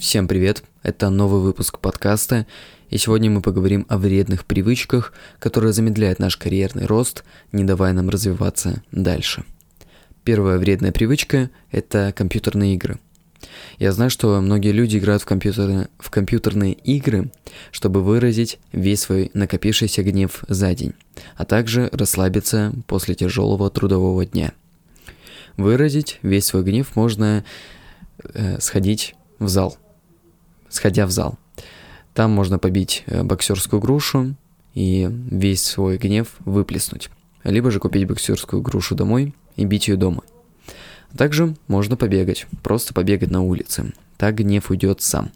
Всем привет! Это новый выпуск подкаста, и сегодня мы поговорим о вредных привычках, которые замедляют наш карьерный рост, не давая нам развиваться дальше. Первая вредная привычка – это компьютерные игры. Я знаю, что многие люди играют в, компьютерные, в компьютерные игры, чтобы выразить весь свой накопившийся гнев за день, а также расслабиться после тяжелого трудового дня. Выразить весь свой гнев можно э, сходить в зал – сходя в зал. Там можно побить э, боксерскую грушу и весь свой гнев выплеснуть. Либо же купить боксерскую грушу домой и бить ее дома. Также можно побегать, просто побегать на улице. Так гнев уйдет сам.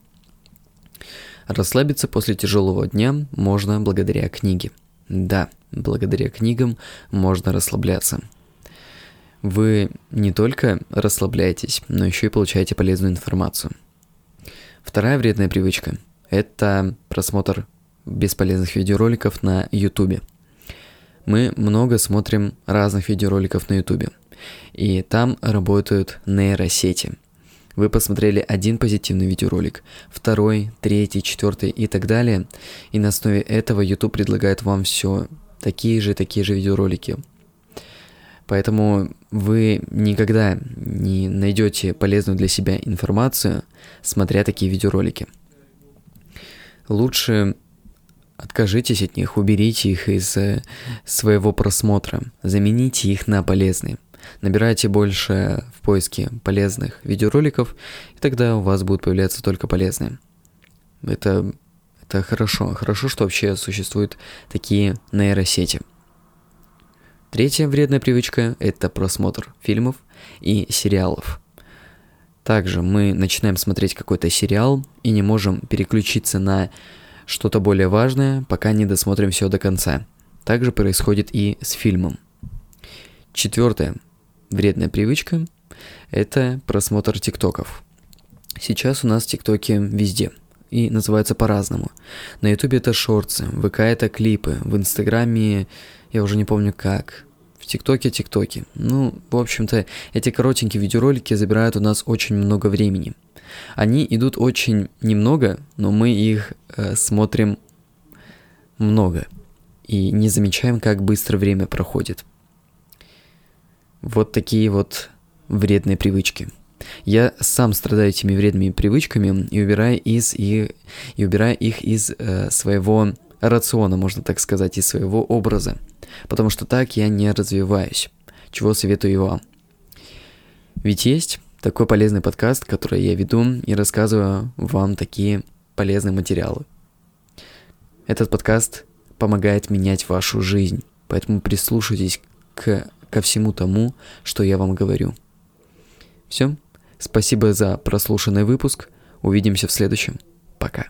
Расслабиться после тяжелого дня можно благодаря книге. Да, благодаря книгам можно расслабляться. Вы не только расслабляетесь, но еще и получаете полезную информацию – Вторая вредная привычка – это просмотр бесполезных видеороликов на YouTube. Мы много смотрим разных видеороликов на YouTube, и там работают нейросети. Вы посмотрели один позитивный видеоролик, второй, третий, четвертый и так далее, и на основе этого YouTube предлагает вам все такие же, такие же видеоролики – Поэтому вы никогда не найдете полезную для себя информацию, смотря такие видеоролики. Лучше откажитесь от них, уберите их из э, своего просмотра, замените их на полезные. Набирайте больше в поиске полезных видеороликов, и тогда у вас будут появляться только полезные. Это, это хорошо. Хорошо, что вообще существуют такие нейросети – Третья вредная привычка – это просмотр фильмов и сериалов. Также мы начинаем смотреть какой-то сериал и не можем переключиться на что-то более важное, пока не досмотрим все до конца. Также происходит и с фильмом. Четвертая вредная привычка – это просмотр тиктоков. Сейчас у нас тиктоки везде и называются по-разному. На ютубе это шорты, в ВК это клипы, в инстаграме я уже не помню как. В ТикТоке ТикТоки. Ну, в общем-то, эти коротенькие видеоролики забирают у нас очень много времени. Они идут очень немного, но мы их э, смотрим много и не замечаем, как быстро время проходит. Вот такие вот вредные привычки. Я сам страдаю этими вредными привычками и убираю, из, и, и убираю их из э, своего рациона, можно так сказать, из своего образа. Потому что так я не развиваюсь, чего советую вам. Ведь есть такой полезный подкаст, который я веду и рассказываю вам такие полезные материалы. Этот подкаст помогает менять вашу жизнь, поэтому прислушайтесь к, ко всему тому, что я вам говорю. Все, спасибо за прослушанный выпуск, увидимся в следующем. Пока.